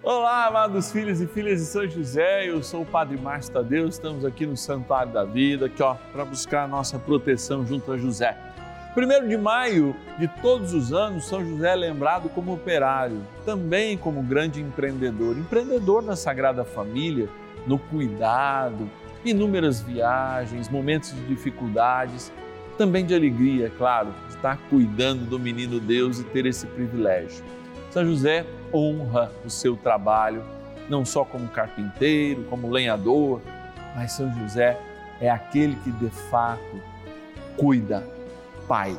Olá, amados filhos e filhas de São José, eu sou o Padre Márcio Tadeu, estamos aqui no Santuário da Vida, aqui ó, para buscar a nossa proteção junto a José. Primeiro de maio de todos os anos, São José é lembrado como operário, também como grande empreendedor, empreendedor da Sagrada Família, no cuidado, inúmeras viagens, momentos de dificuldades, também de alegria, é claro, de estar cuidando do menino Deus e ter esse privilégio. São José honra o seu trabalho, não só como carpinteiro, como lenhador, mas São José é aquele que de fato cuida, pai.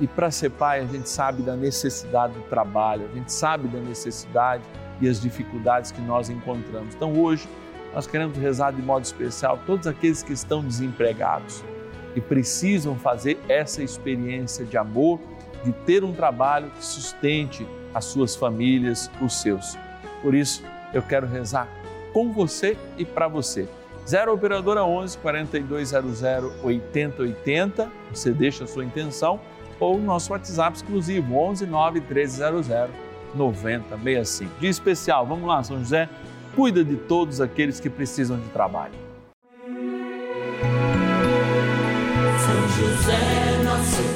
E para ser pai, a gente sabe da necessidade do trabalho, a gente sabe da necessidade e as dificuldades que nós encontramos. Então hoje nós queremos rezar de modo especial todos aqueles que estão desempregados e precisam fazer essa experiência de amor, de ter um trabalho que sustente as suas famílias, os seus. Por isso, eu quero rezar com você e para você. 0 Operadora 11 4200 8080, você deixa a sua intenção, ou o nosso WhatsApp exclusivo 11 9 1300 9065. Dia especial, vamos lá, São José, cuida de todos aqueles que precisam de trabalho. São José, nosso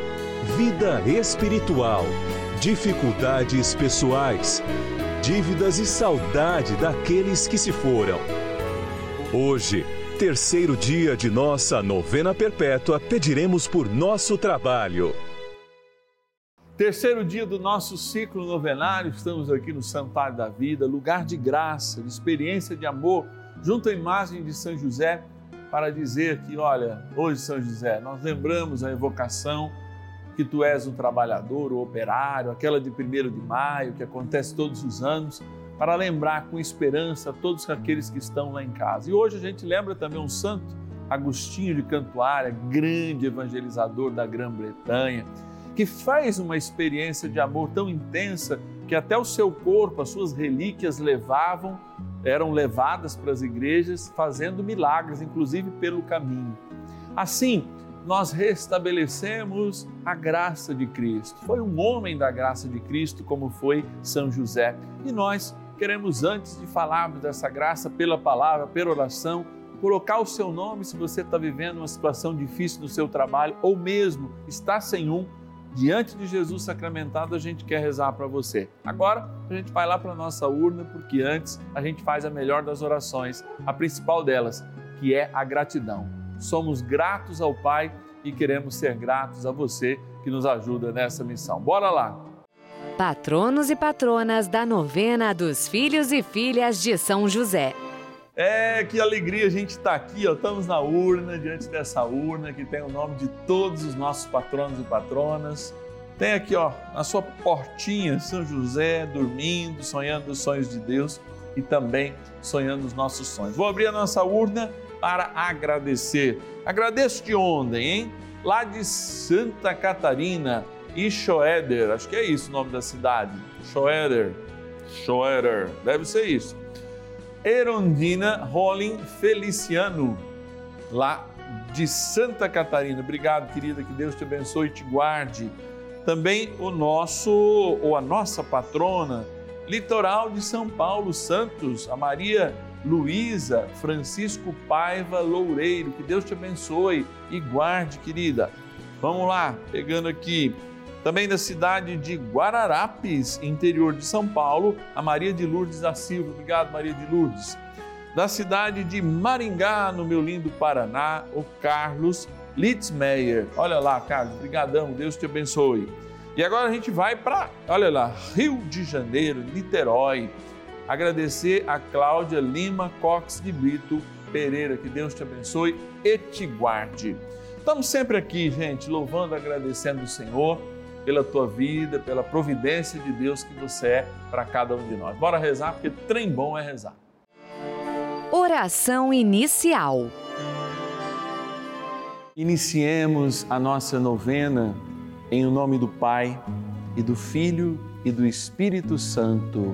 vida espiritual, dificuldades pessoais, dívidas e saudade daqueles que se foram. Hoje, terceiro dia de nossa novena perpétua, pediremos por nosso trabalho. Terceiro dia do nosso ciclo novenário, estamos aqui no Santuário da Vida, lugar de graça, de experiência de amor, junto à imagem de São José, para dizer que, olha, hoje, São José, nós lembramos a evocação que tu és um trabalhador, o operário, aquela de 1 de maio, que acontece todos os anos, para lembrar com esperança todos aqueles que estão lá em casa. E hoje a gente lembra também um santo, Agostinho de Cantuária, grande evangelizador da Grã-Bretanha, que faz uma experiência de amor tão intensa que até o seu corpo, as suas relíquias levavam, eram levadas para as igrejas, fazendo milagres, inclusive pelo caminho. Assim, nós restabelecemos a graça de Cristo. Foi um homem da graça de Cristo, como foi São José. E nós queremos, antes de falarmos dessa graça pela palavra, pela oração, colocar o seu nome se você está vivendo uma situação difícil no seu trabalho ou mesmo está sem um. Diante de Jesus sacramentado, a gente quer rezar para você. Agora, a gente vai lá para a nossa urna, porque antes a gente faz a melhor das orações, a principal delas, que é a gratidão. Somos gratos ao Pai e queremos ser gratos a você que nos ajuda nessa missão. Bora lá! Patronos e patronas da novena dos filhos e filhas de São José. É, que alegria a gente estar aqui, ó. estamos na urna, diante dessa urna que tem o nome de todos os nossos patronos e patronas. Tem aqui, ó, na sua portinha, São José dormindo, sonhando os sonhos de Deus e também sonhando os nossos sonhos. Vou abrir a nossa urna para agradecer. Agradeço de onde, hein? Lá de Santa Catarina, Ichoeder, acho que é isso o nome da cidade. Schoeder, Schoeder, deve ser isso. Erondina Rolling Feliciano, lá de Santa Catarina. Obrigado, querida, que Deus te abençoe e te guarde. Também o nosso, ou a nossa patrona, litoral de São Paulo, Santos, a Maria Luísa Francisco Paiva Loureiro. Que Deus te abençoe e guarde, querida. Vamos lá, pegando aqui. Também da cidade de Guararapes, interior de São Paulo, a Maria de Lourdes da Silva. Obrigado, Maria de Lourdes. Da cidade de Maringá, no meu lindo Paraná, o Carlos Litzmeyer. Olha lá, Carlos, brigadão, Deus te abençoe. E agora a gente vai para, olha lá, Rio de Janeiro, Niterói. Agradecer a Cláudia Lima Cox de Brito Pereira, que Deus te abençoe e te guarde. Estamos sempre aqui, gente, louvando, agradecendo o Senhor pela tua vida, pela providência de Deus que você é para cada um de nós. Bora rezar, porque trem bom é rezar. Oração inicial. Iniciemos a nossa novena em o nome do Pai e do Filho e do Espírito Santo.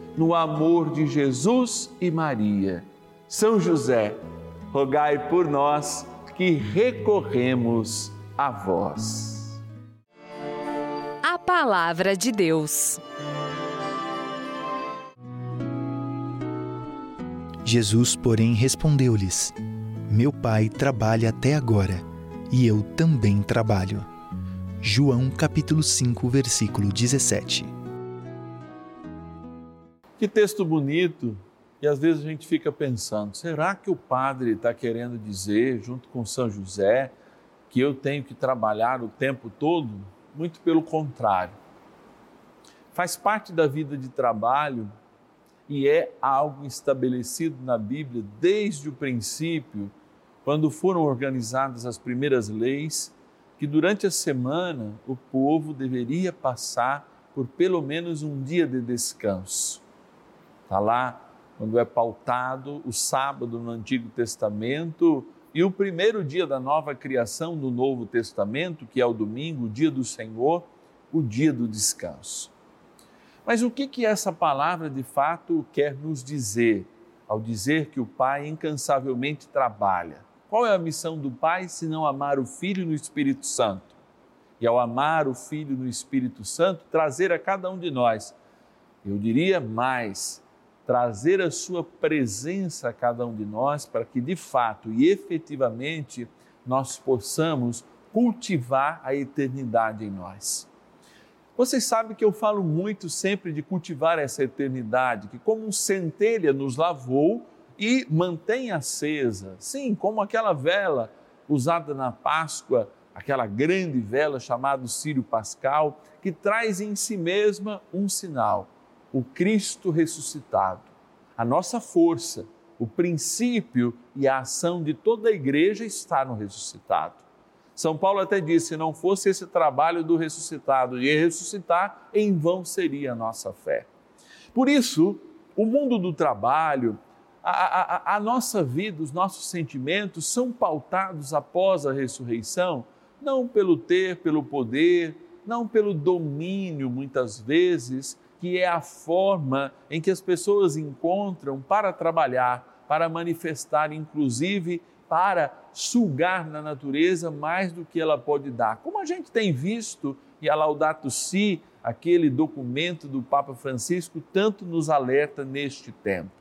no amor de Jesus e Maria. São José, rogai por nós que recorremos a vós. A Palavra de Deus. Jesus, porém, respondeu-lhes: Meu Pai trabalha até agora, e eu também trabalho. João capítulo 5, versículo 17. Que texto bonito! E às vezes a gente fica pensando: será que o padre está querendo dizer, junto com São José, que eu tenho que trabalhar o tempo todo? Muito pelo contrário. Faz parte da vida de trabalho e é algo estabelecido na Bíblia desde o princípio, quando foram organizadas as primeiras leis, que durante a semana o povo deveria passar por pelo menos um dia de descanso. Está lá quando é pautado o sábado no Antigo Testamento e o primeiro dia da nova criação no Novo Testamento, que é o domingo, o dia do Senhor, o dia do descanso. Mas o que que essa palavra de fato quer nos dizer ao dizer que o Pai incansavelmente trabalha? Qual é a missão do Pai se não amar o Filho no Espírito Santo? E ao amar o Filho no Espírito Santo, trazer a cada um de nós, eu diria mais, trazer a sua presença a cada um de nós para que de fato e efetivamente nós possamos cultivar a eternidade em nós. Vocês sabem que eu falo muito sempre de cultivar essa eternidade, que como um centelha nos lavou e mantém acesa, sim, como aquela vela usada na Páscoa, aquela grande vela chamada Sírio Pascal, que traz em si mesma um sinal o Cristo ressuscitado, a nossa força, o princípio e a ação de toda a igreja está no ressuscitado. São Paulo até disse: se não fosse esse trabalho do ressuscitado e ressuscitar, em vão seria a nossa fé. Por isso, o mundo do trabalho, a, a, a, nossa vida, os nossos sentimentos são pautados após a ressurreição, não pelo ter, pelo poder, não pelo domínio, muitas vezes, que é a forma em que as pessoas encontram para trabalhar, para manifestar, inclusive para sugar na natureza mais do que ela pode dar. Como a gente tem visto, e a Laudato Si, aquele documento do Papa Francisco, tanto nos alerta neste tempo.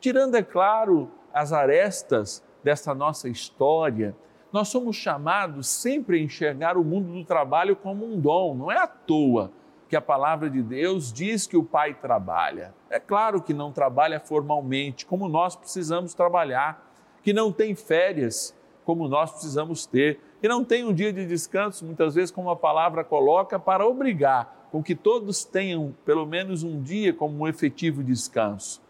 Tirando, é claro, as arestas dessa nossa história, nós somos chamados sempre a enxergar o mundo do trabalho como um dom, não é à toa que a palavra de Deus diz que o pai trabalha. É claro que não trabalha formalmente, como nós precisamos trabalhar, que não tem férias, como nós precisamos ter, que não tem um dia de descanso, muitas vezes, como a palavra coloca, para obrigar com que todos tenham pelo menos um dia como um efetivo descanso.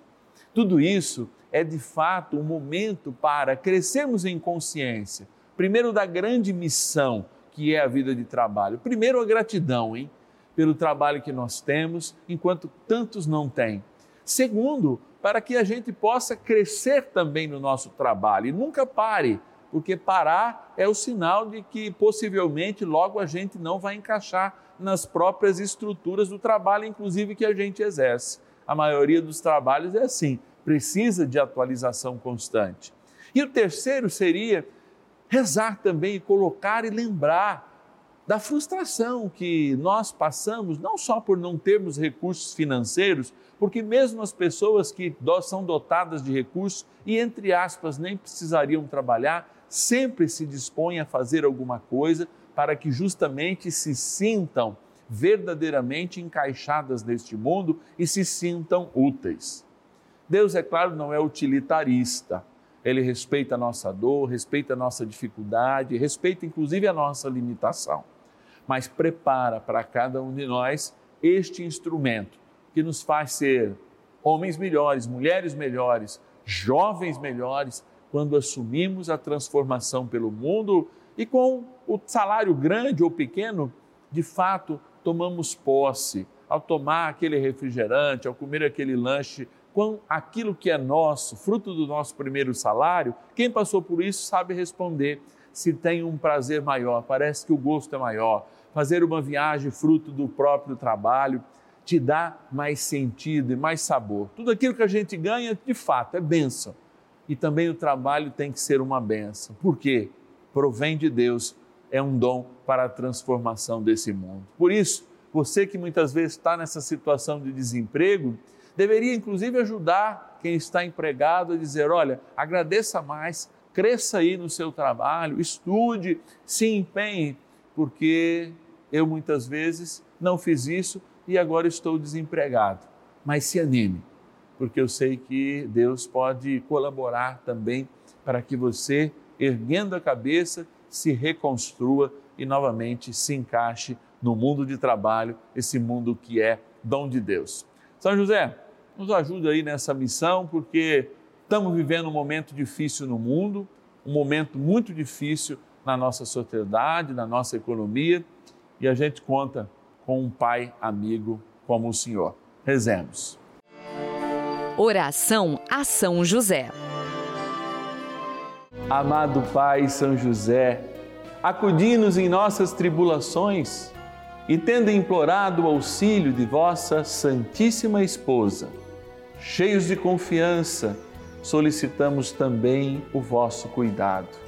Tudo isso é de fato um momento para crescermos em consciência, primeiro da grande missão que é a vida de trabalho. Primeiro a gratidão, hein? Pelo trabalho que nós temos, enquanto tantos não têm. Segundo, para que a gente possa crescer também no nosso trabalho e nunca pare, porque parar é o sinal de que possivelmente logo a gente não vai encaixar nas próprias estruturas do trabalho, inclusive que a gente exerce. A maioria dos trabalhos é assim, precisa de atualização constante. E o terceiro seria rezar também e colocar e lembrar da frustração que nós passamos, não só por não termos recursos financeiros, porque mesmo as pessoas que são dotadas de recursos e, entre aspas, nem precisariam trabalhar, sempre se dispõem a fazer alguma coisa para que justamente se sintam verdadeiramente encaixadas neste mundo e se sintam úteis. Deus, é claro, não é utilitarista. Ele respeita a nossa dor, respeita a nossa dificuldade, respeita inclusive a nossa limitação mas prepara para cada um de nós este instrumento que nos faz ser homens melhores, mulheres melhores, jovens melhores, quando assumimos a transformação pelo mundo e com o salário grande ou pequeno, de fato, tomamos posse. Ao tomar aquele refrigerante, ao comer aquele lanche, com aquilo que é nosso, fruto do nosso primeiro salário, quem passou por isso sabe responder. Se tem um prazer maior, parece que o gosto é maior, fazer uma viagem fruto do próprio trabalho te dá mais sentido e mais sabor. Tudo aquilo que a gente ganha, de fato, é bênção. E também o trabalho tem que ser uma bênção. Por quê? Provém de Deus, é um dom para a transformação desse mundo. Por isso, você que muitas vezes está nessa situação de desemprego, deveria inclusive ajudar quem está empregado a dizer: olha, agradeça mais, cresça aí no seu trabalho, estude, se empenhe, porque eu muitas vezes não fiz isso e agora estou desempregado. Mas se anime, porque eu sei que Deus pode colaborar também para que você, erguendo a cabeça, se reconstrua e novamente se encaixe no mundo de trabalho, esse mundo que é dom de Deus. São José, nos ajuda aí nessa missão, porque estamos vivendo um momento difícil no mundo, um momento muito difícil na nossa sociedade, na nossa economia e a gente conta com um pai amigo como o Senhor. Rezemos. Oração a São José. Amado Pai São José, acudi-nos em nossas tribulações e, tendo implorado o auxílio de vossa Santíssima Esposa, cheios de confiança, solicitamos também o vosso cuidado.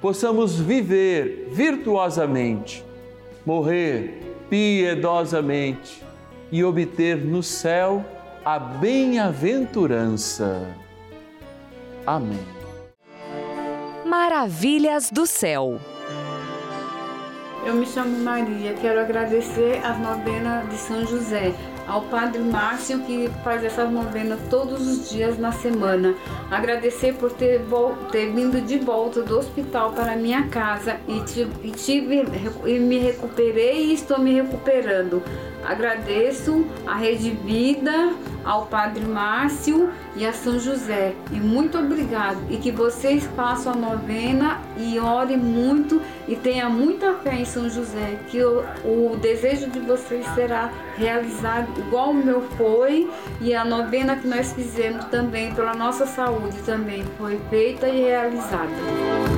possamos viver virtuosamente, morrer piedosamente e obter no céu a bem-aventurança. Amém. Maravilhas do céu. Eu me chamo Maria, quero agradecer as novenas de São José, ao Padre Márcio que faz essas novenas todos os dias na semana. Agradecer por ter, ter vindo de volta do hospital para minha casa e, tive, e, tive, e me recuperei e estou me recuperando. Agradeço a Rede Vida, ao Padre Márcio e a São José. E muito obrigado. E que vocês façam a novena e orem muito e tenham muita fé em São José, que o, o desejo de vocês será realizado igual o meu foi e a novena que nós fizemos também pela nossa saúde também foi feita e realizada.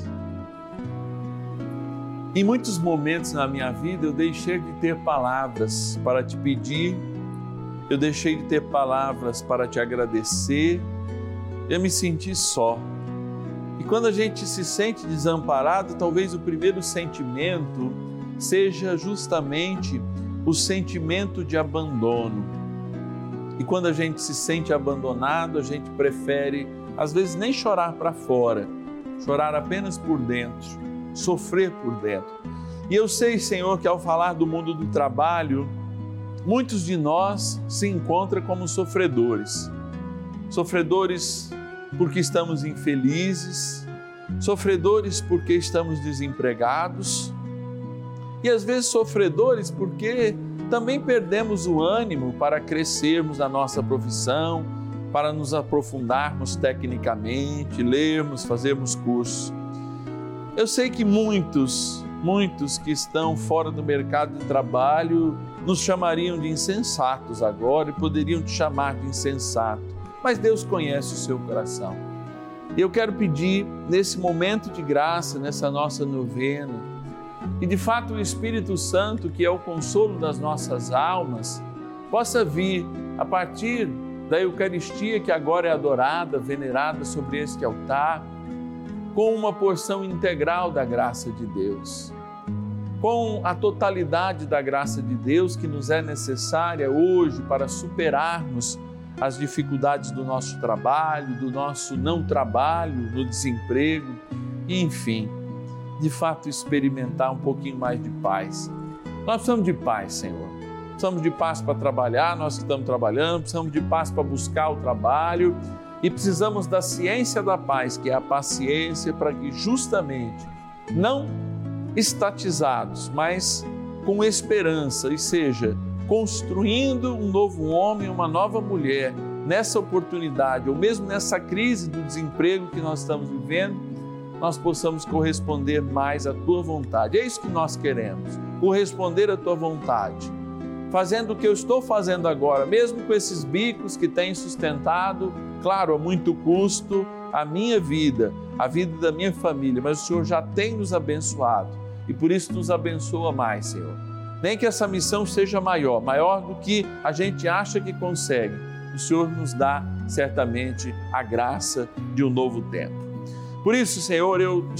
em muitos momentos na minha vida eu deixei de ter palavras para te pedir, eu deixei de ter palavras para te agradecer, eu me senti só. E quando a gente se sente desamparado, talvez o primeiro sentimento seja justamente o sentimento de abandono. E quando a gente se sente abandonado, a gente prefere, às vezes, nem chorar para fora, chorar apenas por dentro sofrer por dentro. E eu sei, Senhor, que ao falar do mundo do trabalho, muitos de nós se encontram como sofredores. Sofredores porque estamos infelizes, sofredores porque estamos desempregados, e às vezes sofredores porque também perdemos o ânimo para crescermos na nossa profissão, para nos aprofundarmos tecnicamente, lermos, fazermos cursos. Eu sei que muitos, muitos que estão fora do mercado de trabalho nos chamariam de insensatos agora e poderiam te chamar de insensato, mas Deus conhece o seu coração. E eu quero pedir, nesse momento de graça, nessa nossa novena, e de fato o Espírito Santo, que é o consolo das nossas almas, possa vir a partir da Eucaristia que agora é adorada, venerada sobre este altar com uma porção integral da graça de Deus, com a totalidade da graça de Deus que nos é necessária hoje para superarmos as dificuldades do nosso trabalho, do nosso não trabalho, no desemprego, enfim, de fato experimentar um pouquinho mais de paz. Nós precisamos de paz, Senhor. Precisamos de paz para trabalhar, nós que estamos trabalhando, precisamos de paz para buscar o trabalho e precisamos da ciência da paz, que é a paciência, para que justamente não estatizados, mas com esperança, e seja, construindo um novo homem, uma nova mulher nessa oportunidade, ou mesmo nessa crise do desemprego que nós estamos vivendo, nós possamos corresponder mais à tua vontade. É isso que nós queremos, corresponder à tua vontade. Fazendo o que eu estou fazendo agora, mesmo com esses bicos que têm sustentado claro, a muito custo, a minha vida, a vida da minha família, mas o Senhor já tem nos abençoado e por isso nos abençoa mais, Senhor. Nem que essa missão seja maior, maior do que a gente acha que consegue, o Senhor nos dá certamente a graça de um novo tempo. Por isso, Senhor, eu